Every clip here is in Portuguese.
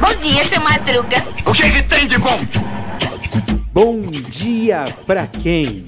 Bom dia, seu Madruga. O que, que tem de bom? Bom dia pra quem?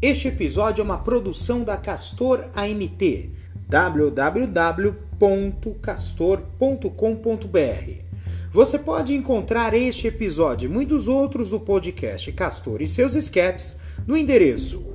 Este episódio é uma produção da Castor AMT. www.castor.com.br Você pode encontrar este episódio e muitos outros do podcast Castor e seus escapes no endereço